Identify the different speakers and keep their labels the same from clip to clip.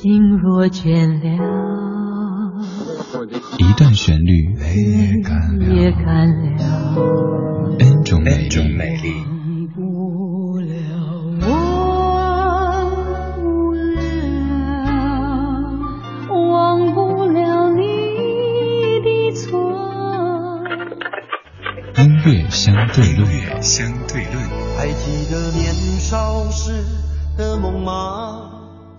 Speaker 1: 心若倦了，
Speaker 2: 一段旋律
Speaker 1: 也干了
Speaker 2: ，N 种美丽。相对论，相对论。
Speaker 3: 还记得年少时的梦吗？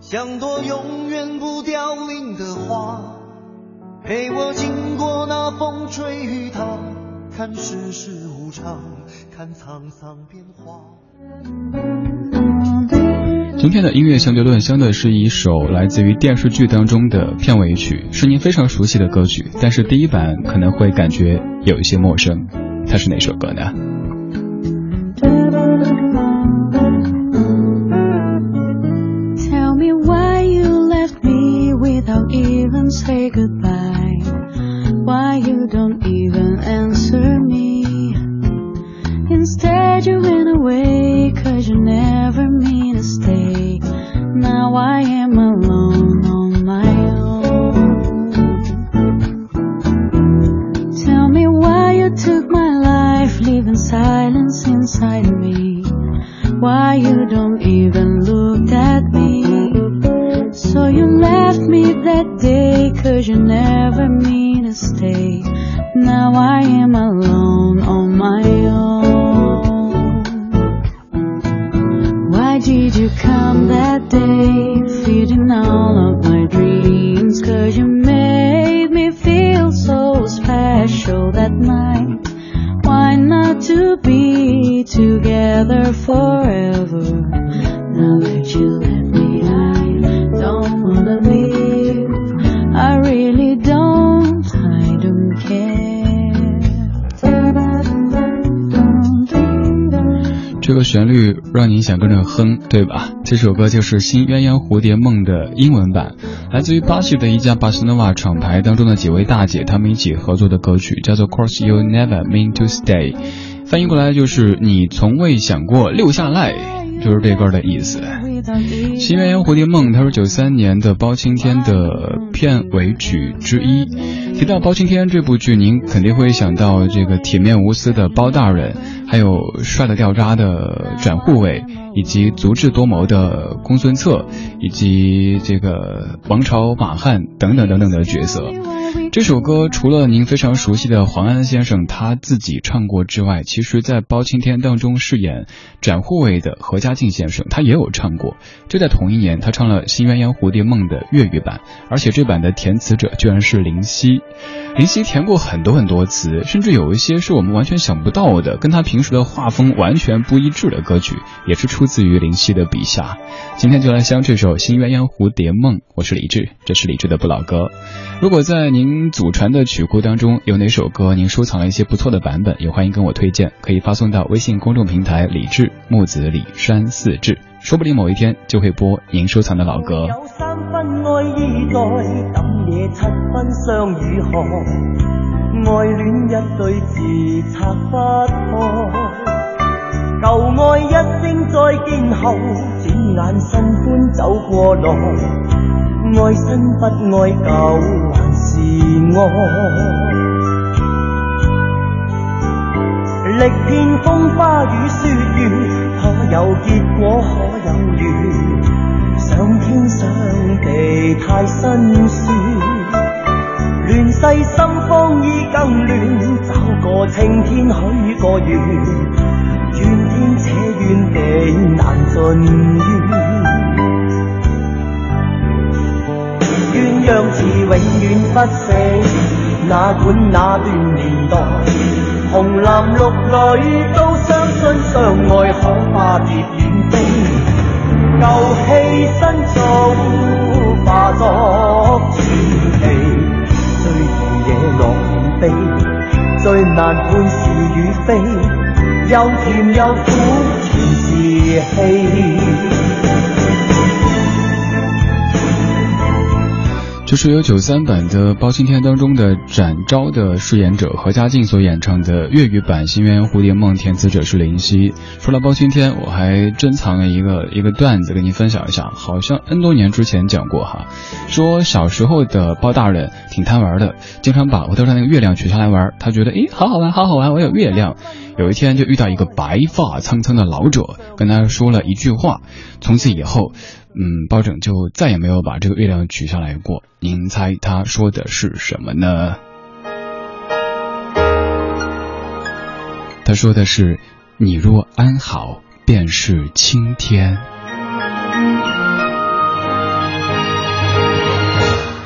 Speaker 3: 像朵永远不凋零的花，陪我经过那风吹雨打，看世事无常，看沧桑变化。
Speaker 2: 今天的音乐相对论，相对是一首来自于电视剧当中的片尾曲，是您非常熟悉的歌曲，但是第一版可能会感觉有一些陌生。它是哪首歌呢
Speaker 1: say goodbye. Why you don't even answer me. Instead you went away cause you never mean to stay. Now I am alone on my own. Tell me why you took my life leaving silence inside me. Why you don't even look at me? So you left me that day, cause you never mean to stay. Now I am alone on my own. Why did you come that day, feeding all of
Speaker 2: 这个旋律让你想跟着哼，对吧？这首歌就是《新鸳鸯蝴蝶梦》的英文版。来自于巴西的一家巴塞诺瓦厂牌当中的几位大姐，她们一起合作的歌曲叫做《Course You Never Mean to Stay》，翻译过来就是你从未想过留下来，就是这歌的意思。《新鸳鸯蝴蝶梦》它是九三年的包青天的片尾曲之一。提到包青天这部剧，您肯定会想到这个铁面无私的包大人，还有帅的掉渣的展护卫。以及足智多谋的公孙策，以及这个王朝马汉等等等等的角色。这首歌除了您非常熟悉的黄安先生他自己唱过之外，其实在包青天当中饰演展护卫的何家劲先生他也有唱过。就在同一年，他唱了《新鸳鸯蝴蝶梦》的粤语版，而且这版的填词者居然是林夕。林夕填过很多很多词，甚至有一些是我们完全想不到的，跟他平时的画风完全不一致的歌曲，也是出自于林夕的笔下。今天就来相这首《新鸳鸯蝴蝶梦》，我是李志，这是李志的不老歌。如果在您祖传的曲库当中有哪首歌您收藏了一些不错的版本，也欢迎跟我推荐，可以发送到微信公众平台李志木子李山四志，说不定某一天就会播您收藏的老歌。
Speaker 3: 七分相与何？爱恋一对字拆不开，旧爱一声再见后，转眼新欢走过来。爱新不爱旧还是爱，历遍风花雨雪月，可有结果可有缘？上天。上地太辛酸，乱世心慌意更乱，找个青天许个愿，怨天且怨地难尽怨。鸳鸯字永远不死，哪管那段年代，红男绿女都相信相爱可化蝶远飞，旧戏新做难判是与非，又甜又苦全是戏。
Speaker 2: 就是由九三版的《包青天》当中的展昭的饰演者何家劲所演唱的粤语版《新鸳鸯蝴蝶梦》，填词者是林夕。说到包青天，我还珍藏了一个一个段子跟您分享一下，好像 N 多年之前讲过哈。说小时候的包大人挺贪玩的，经常把额头上那个月亮取下来玩，他觉得诶好好玩，好好玩，我有月亮。有一天就遇到一个白发苍苍的老者，跟他说了一句话，从此以后。嗯，包拯就再也没有把这个月亮取下来过。您猜他说的是什么呢？他说的是：“你若安好，便是青天。”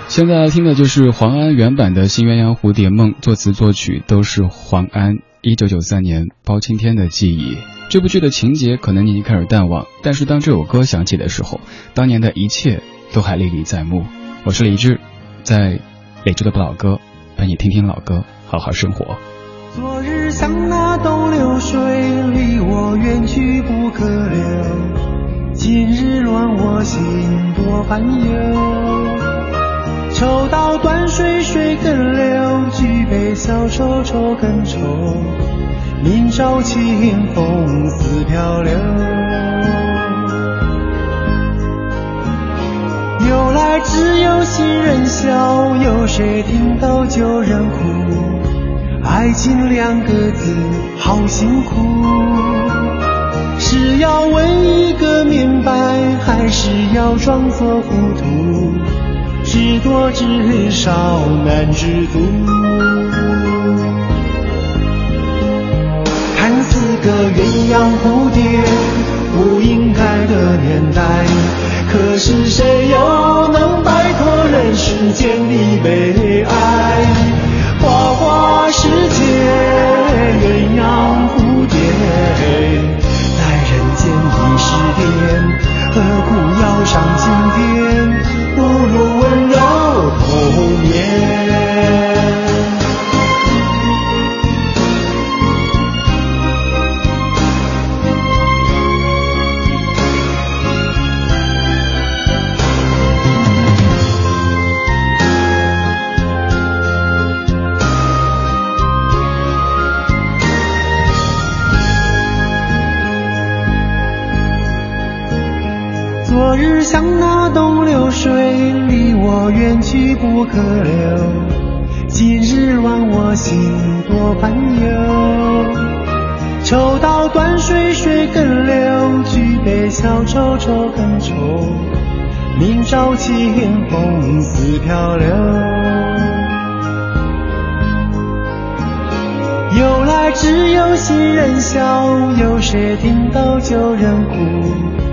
Speaker 2: 现在听的就是黄安原版的《新鸳鸯蝴蝶梦》，作词作曲都是黄安。一九九三年，包青天的记忆。这部剧的情节可能你已经开始淡忘，但是当这首歌响起的时候，当年的一切都还历历在目。我是李志，在李志的不老歌，陪你听听老歌，好好生活。
Speaker 4: 昨日像那东流水，离我远去不可留。今日乱我心多烦忧。抽刀断水水更流，举杯消愁愁更愁。明朝清风似飘流，由来只有新人笑，有谁听到旧人哭？爱情两个字好辛苦，是要问一个明白，还是要装作糊涂？知多知少难知足。看似个鸳鸯蝴蝶不应该的年代，可是谁又能摆脱人世间的悲哀？花花世界鸳鸯蝴蝶，在人间已是癫，何苦要上青天？不如温柔童年。昨日像那东流水，离我远去不可留。今日忘我心多烦忧。抽刀断水水更流，举杯消愁愁更愁。明朝清风似飘流。由来只有新人笑，有谁听到旧人哭？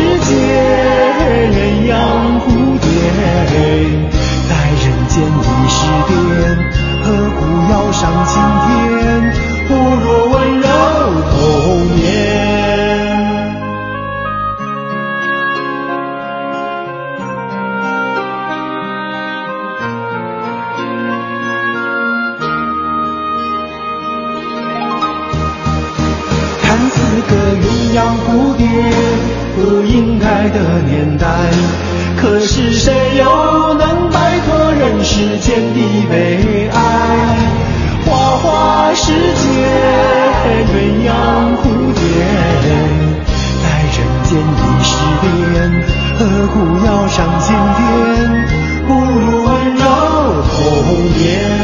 Speaker 4: 世界，鸳鸯蝴蝶，在人间已是癫，何苦要上青天？不若温柔童年。看似个鸳鸯蝴蝶。不应该的年代，可是谁又能摆脱人世间的悲哀？花花世界，鸳鸯蝴蝶。在人间已是癫，何苦要上青天？不如温柔。红颜。